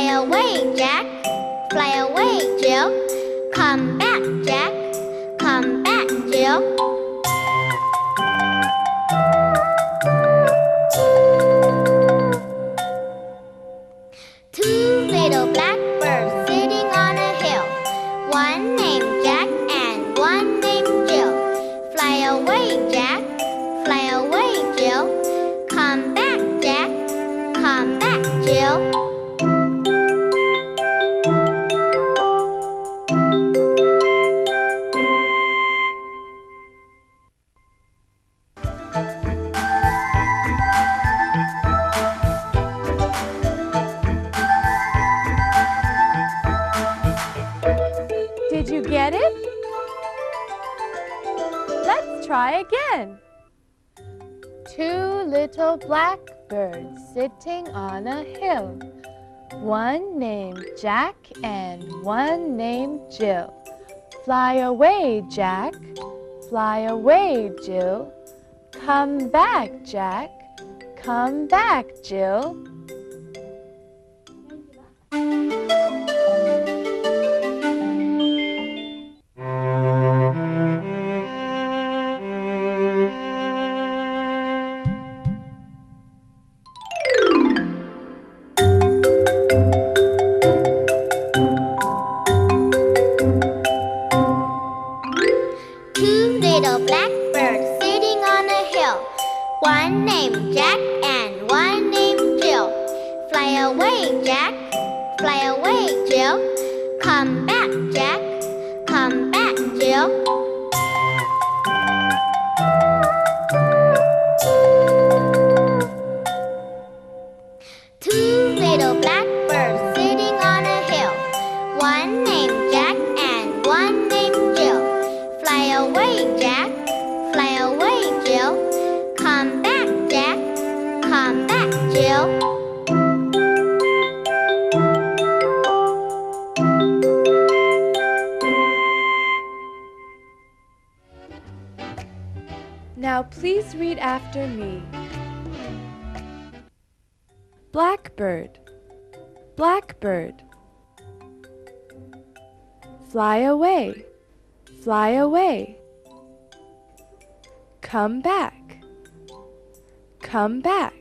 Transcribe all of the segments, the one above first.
Fly away, Jack. Fly away, Jill. Come back, Jack. Come back, Jill. little blackbird sitting on a hill. One named Jack and one named Jill. Fly away, Jack. Fly away, Jill. Come back, Jack. Come back, Jill. Fly away, fly away. Come back, come back.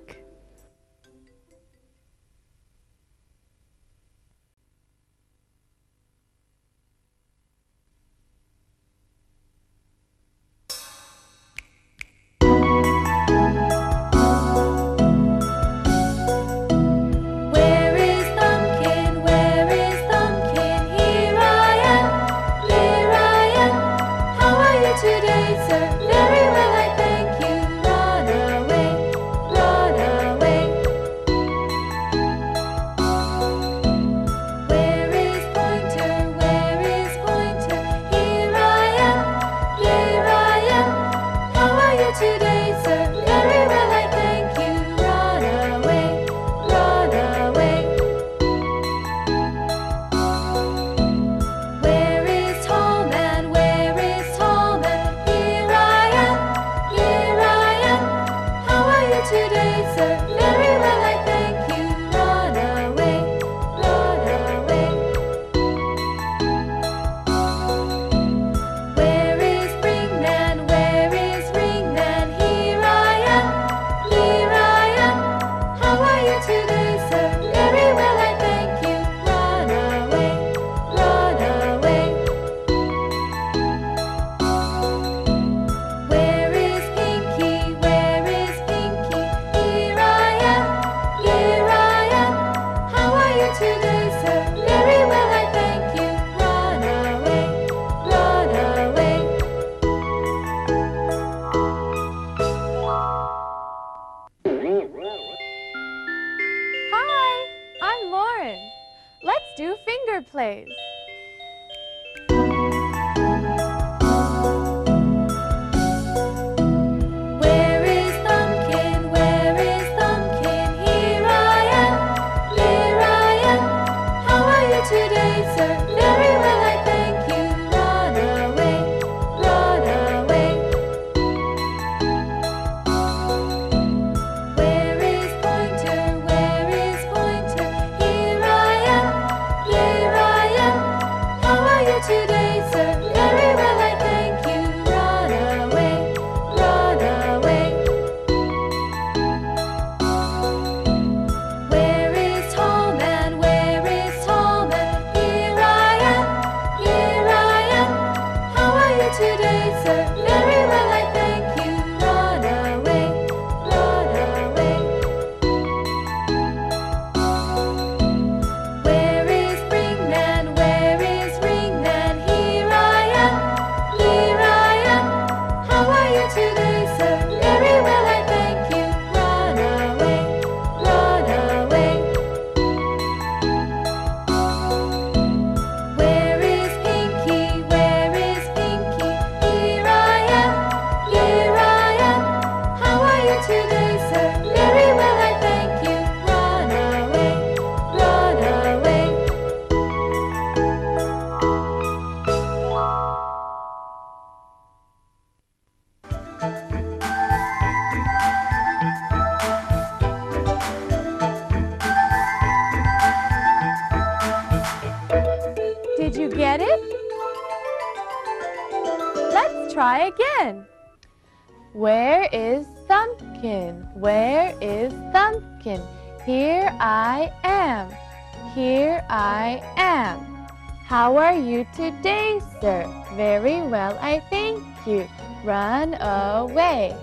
Very well, I thank you. Run away.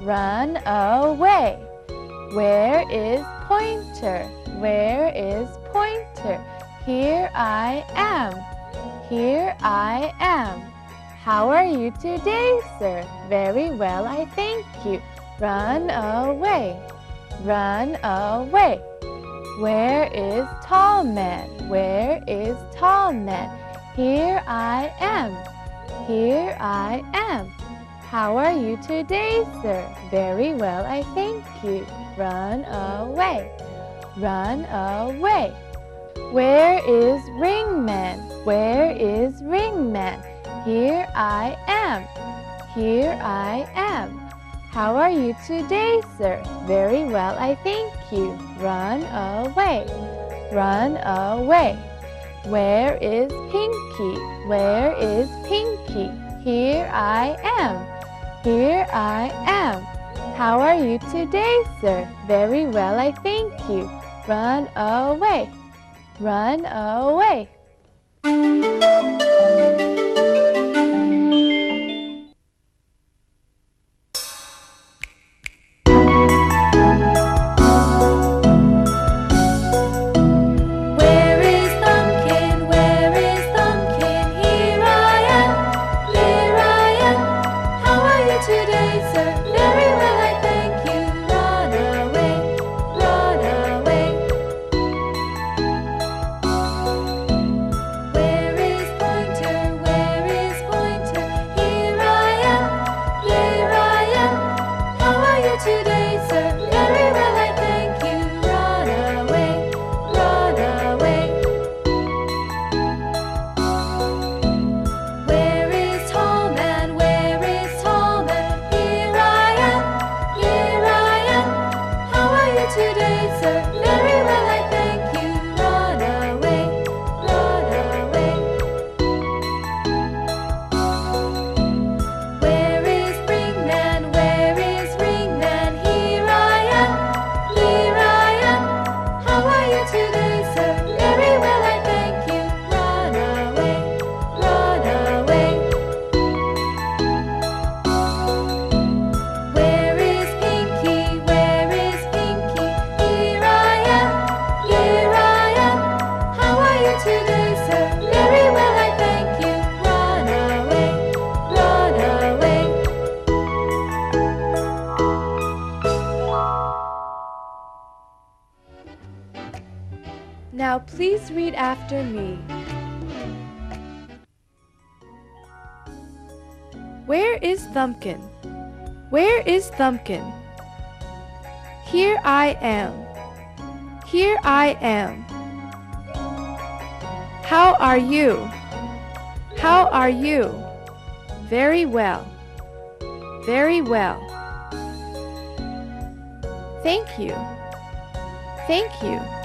Run away. Where is Pointer? Where is Pointer? Here I am. Here I am. How are you today, sir? Very well, I thank you. Run away. Run away. Where is Tall Man? Where is Tall Man? Here I am. Here I am. How are you today, sir? Very well, I thank you. Run away. Run away. Where is Ringman? Where is Ringman? Here I am. Here I am. How are you today, sir? Very well, I thank you. Run away. Run away. Where is Pinky? Where is Pinky? Here I am. Here I am. How are you today, sir? Very well, I thank you. Run away. Run away. Thumbkin. Here I am. Here I am. How are you? How are you? Very well. Very well. Thank you. Thank you.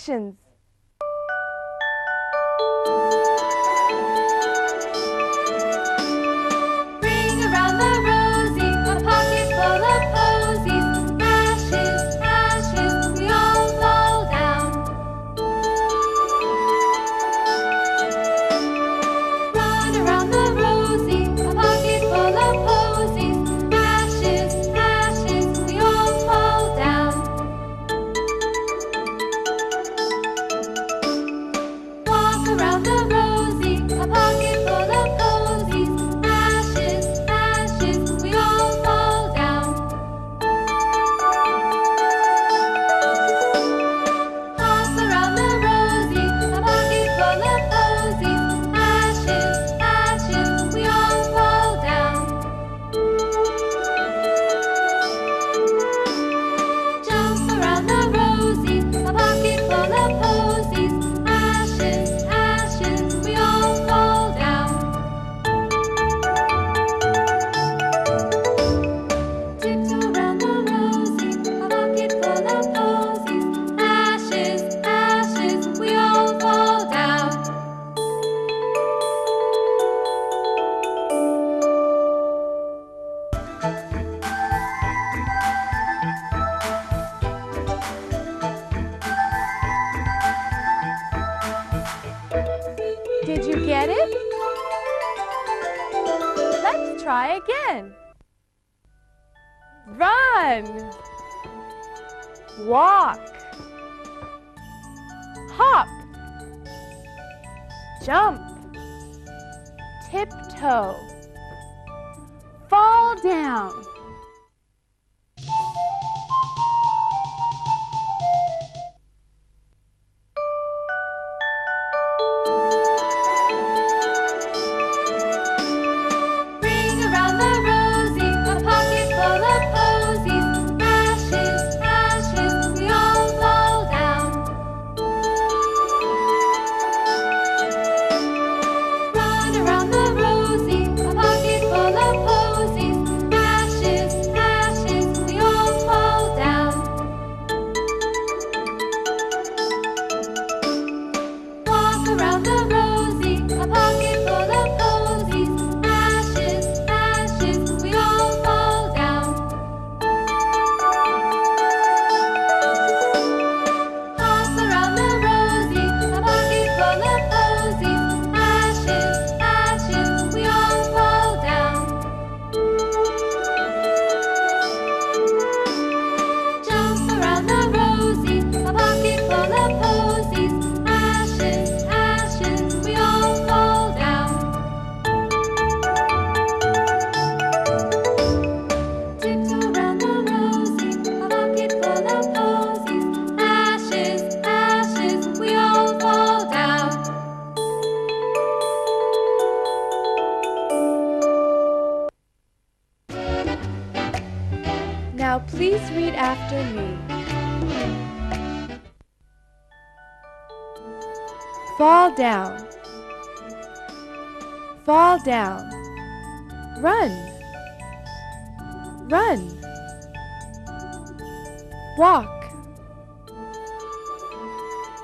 选择。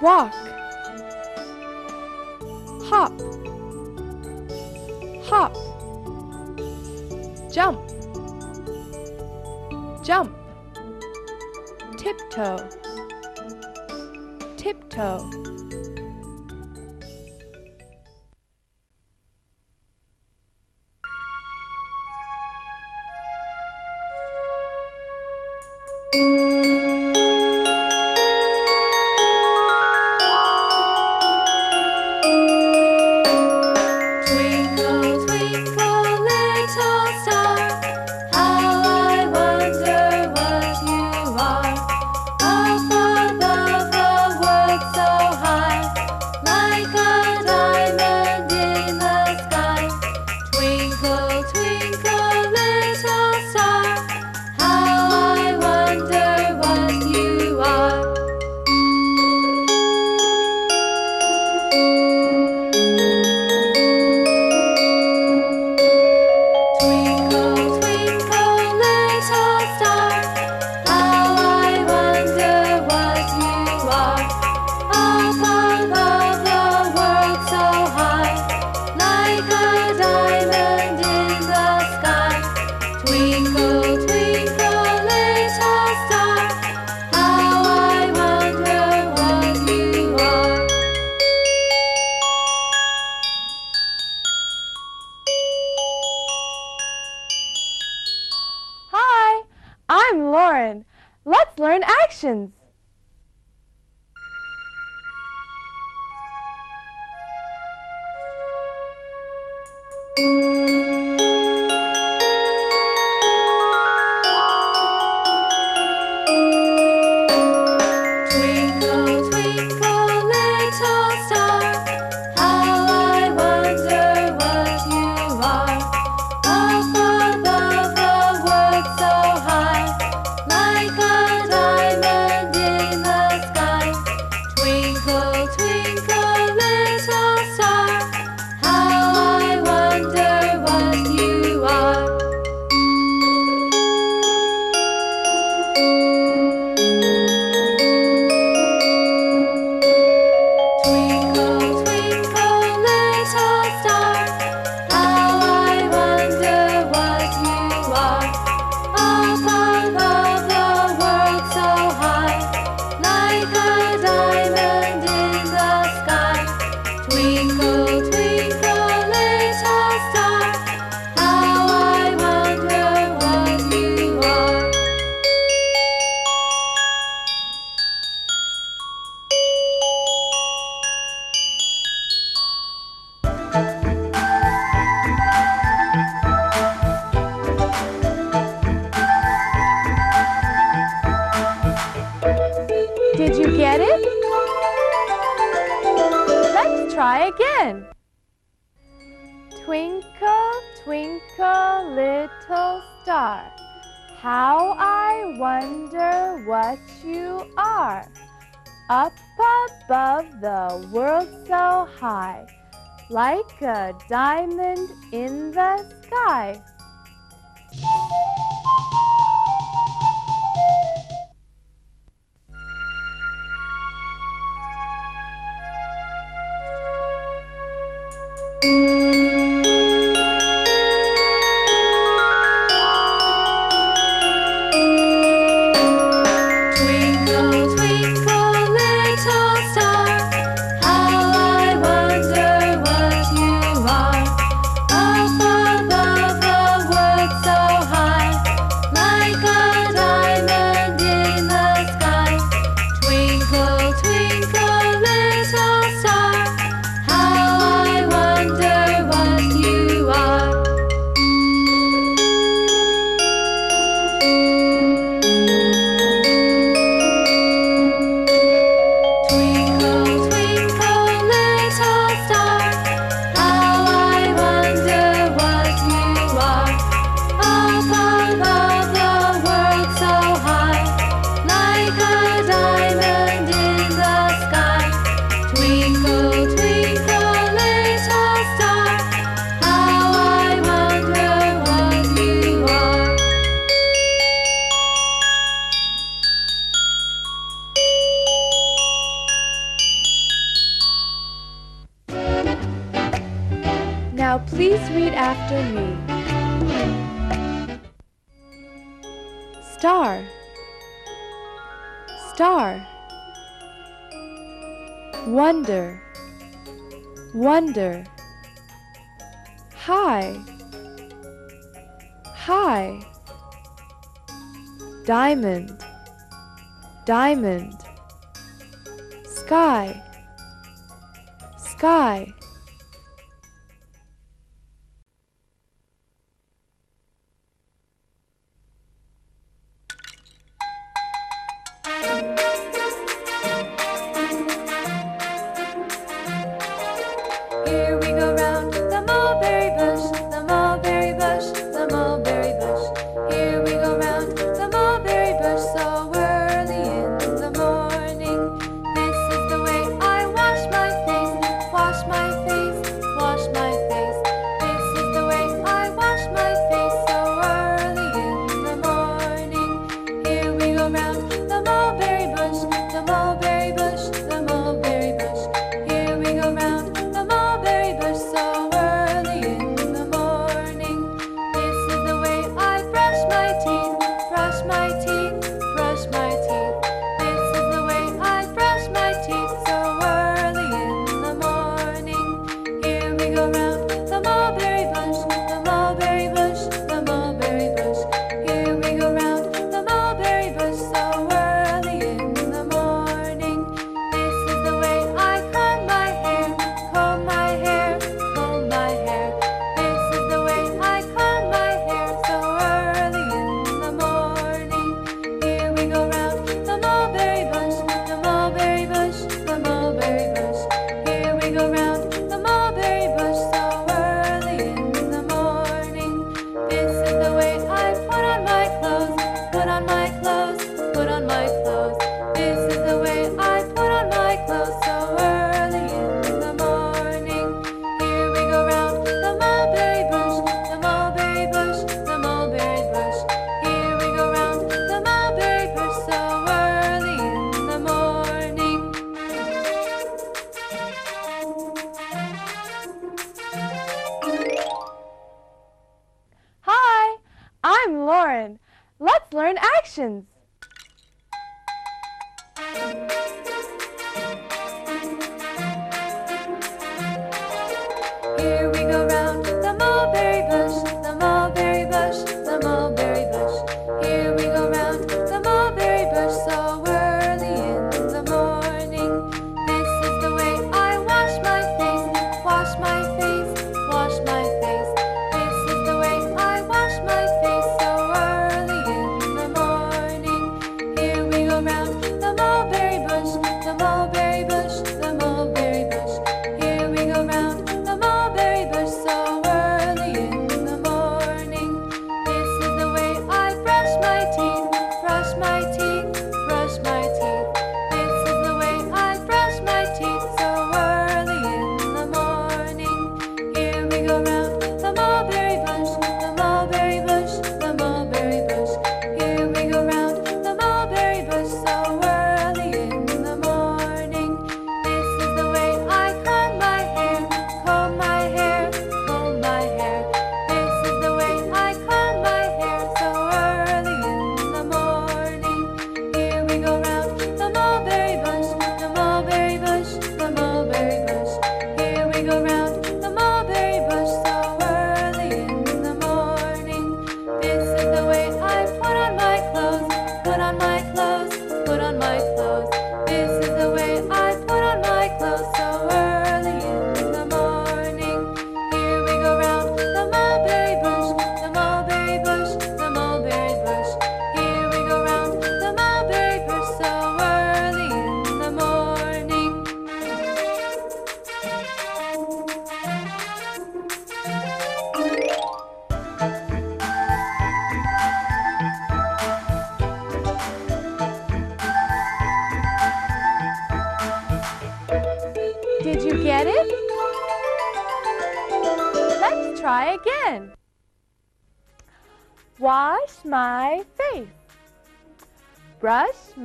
Walk. Hop. Hop. Jump. Jump. Tiptoe. Tiptoe. Did you get it? Let's try again. Twinkle, twinkle, little star, how I wonder what you are. Up above the world so high, like a diamond in the sky. diamond, diamond, sky, sky. directions.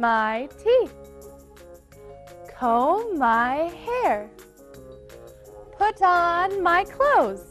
my teeth. Comb my hair. Put on my clothes.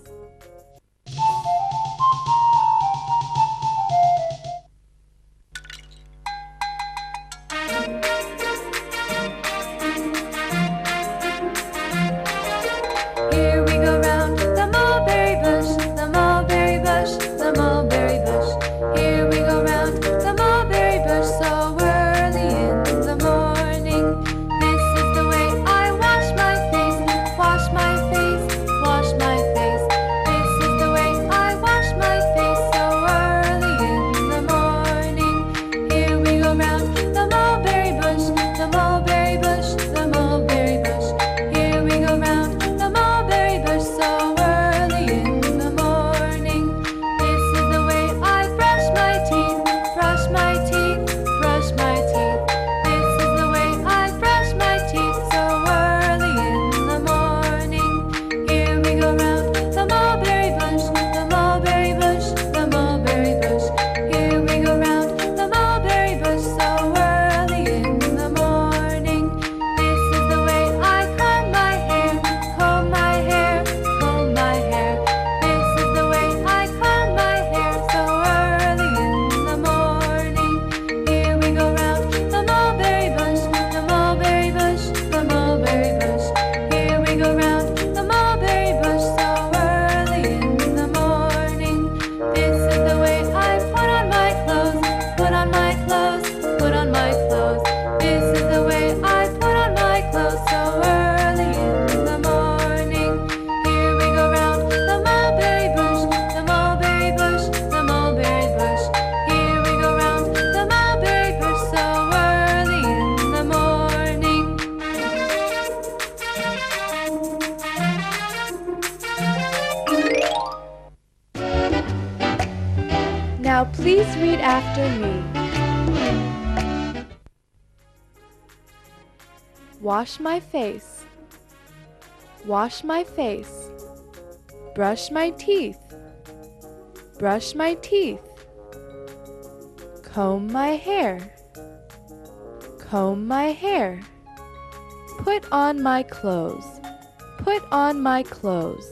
Wash my face. Wash my face. Brush my teeth. Brush my teeth. Comb my hair. Comb my hair. Put on my clothes. Put on my clothes.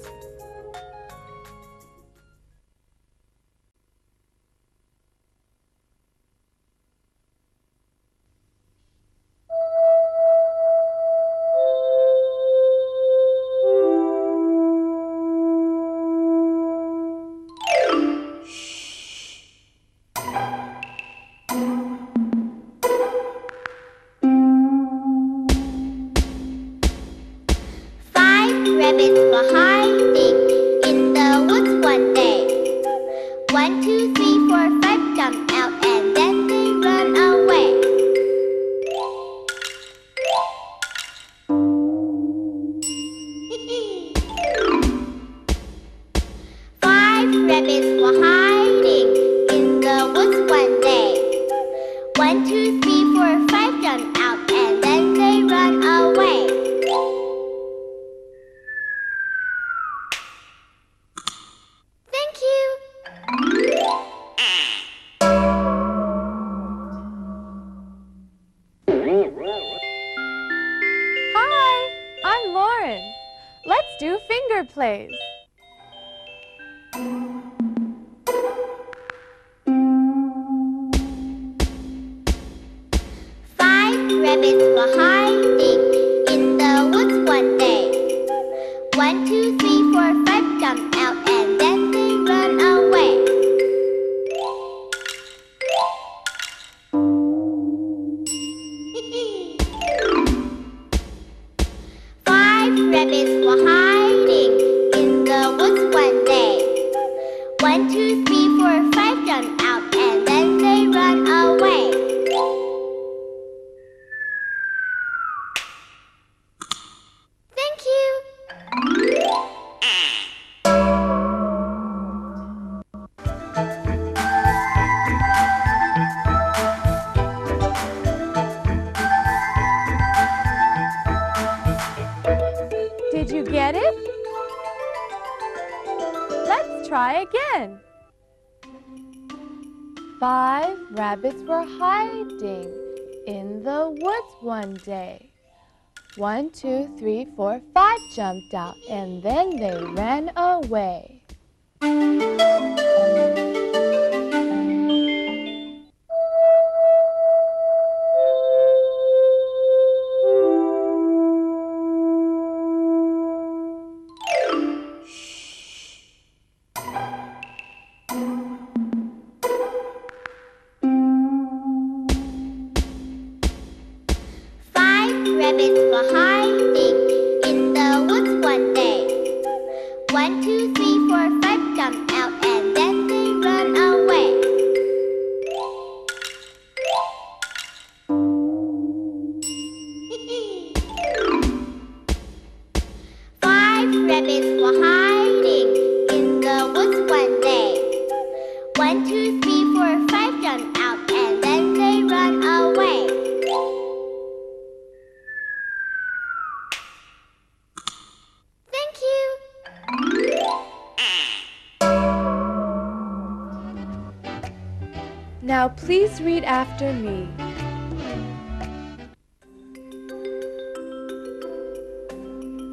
rabbits were hiding in the woods one day. One, two, three. you get it? Let's try again. Five rabbits were hiding in the woods one day. One, two, three, four, five jumped out, and then they ran away.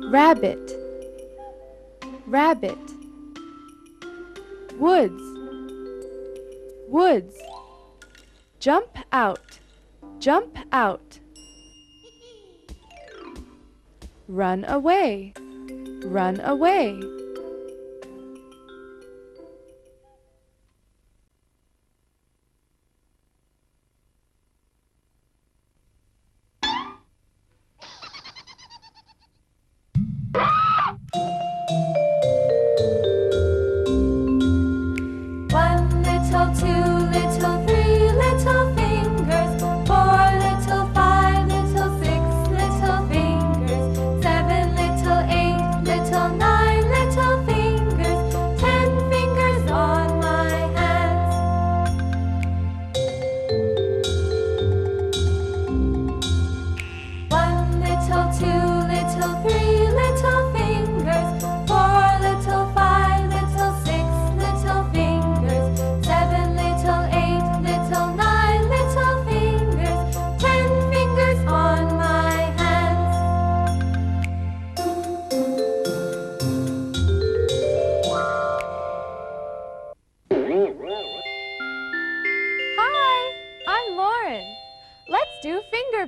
rabbit. Rabbit. Woods. Woods. Jump out. Jump out. Run away. Run away.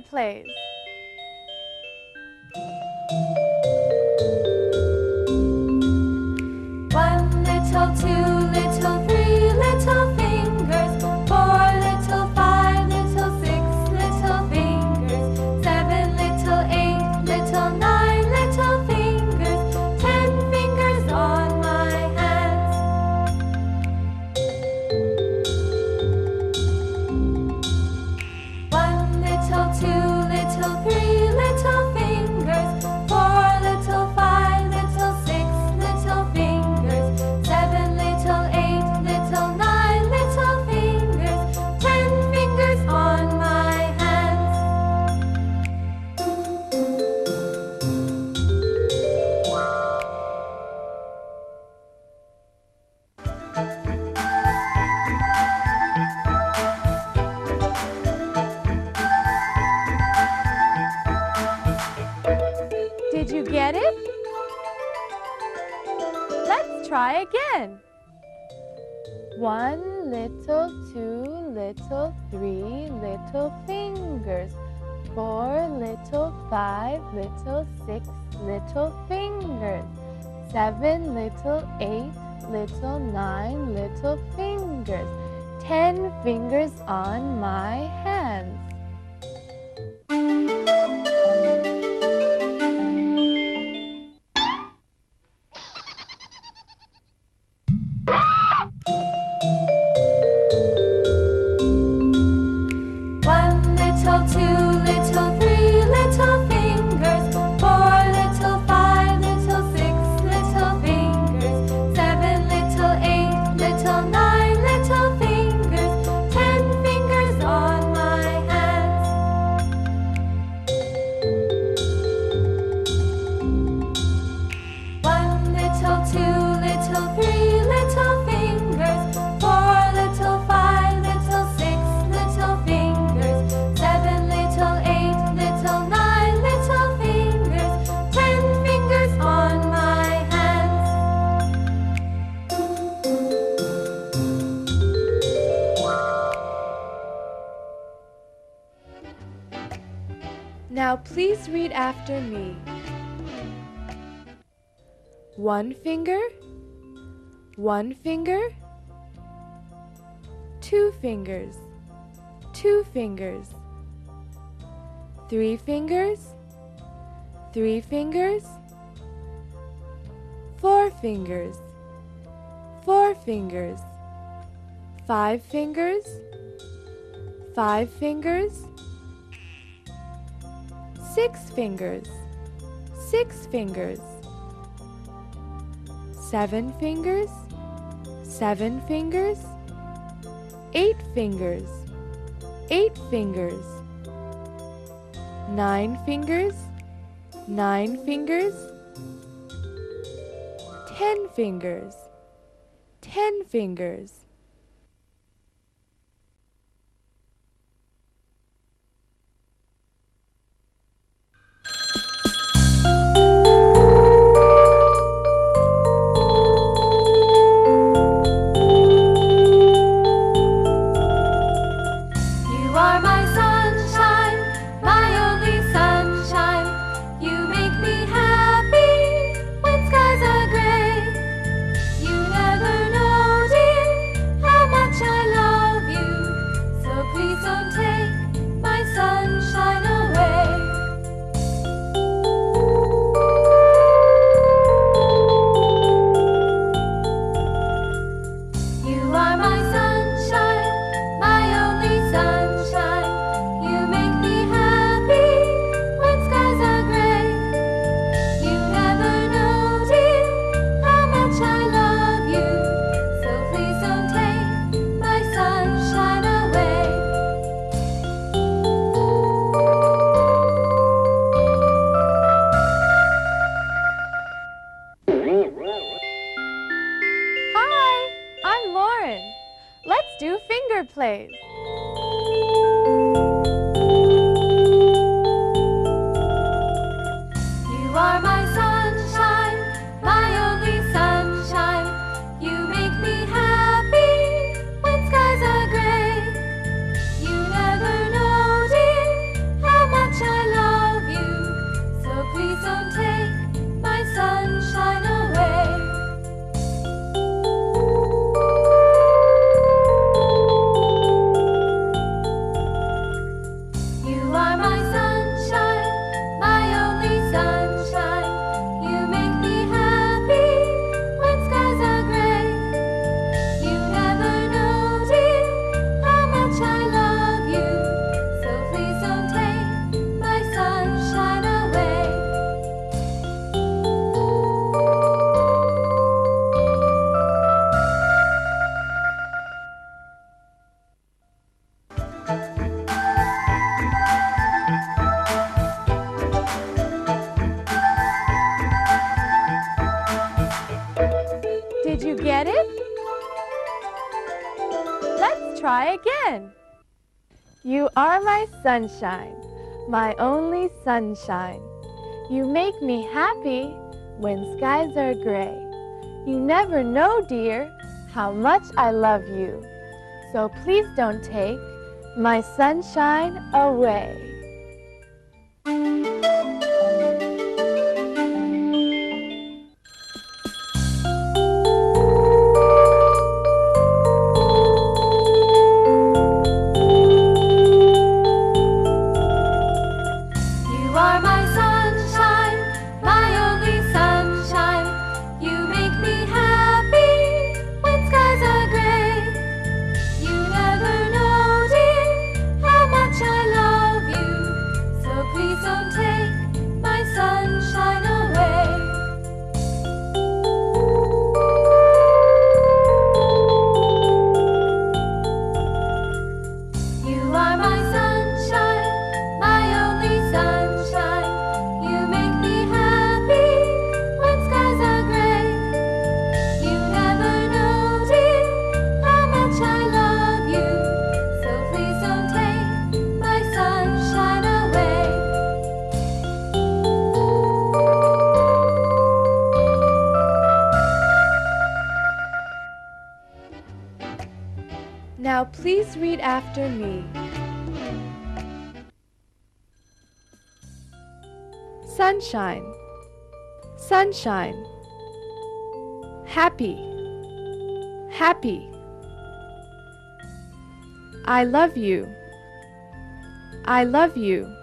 plays. little fingers. Seven little, eight little, nine little fingers. Ten fingers on my hands. One finger, two fingers, two fingers, three fingers, three fingers, four fingers, four fingers, five fingers, five fingers, six fingers, six fingers, seven fingers, seven fingers, eight fingers, eight fingers, nine fingers, nine fingers, ten fingers, ten fingers. again. You are my sunshine, my only sunshine. You make me happy when skies are gray. You never know, dear, how much I love you. So please don't take my sunshine away. after me. Sunshine, sunshine. Happy, happy. I love you. I love you.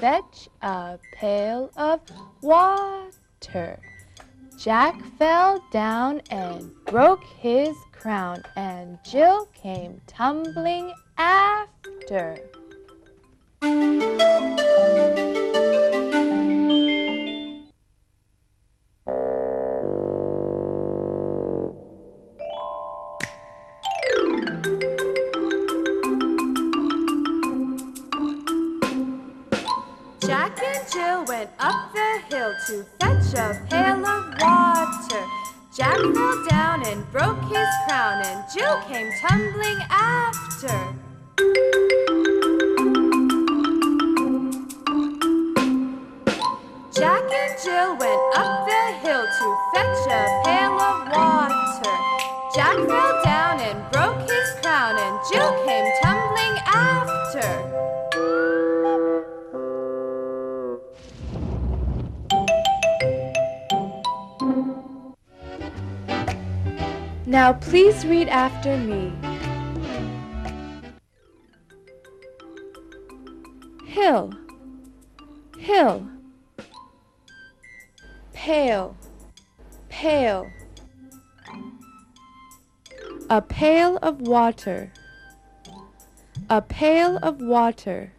fetch a pail of water. Jack fell down and broke his crown, and Jill came tumbling after. Water, a pail of water.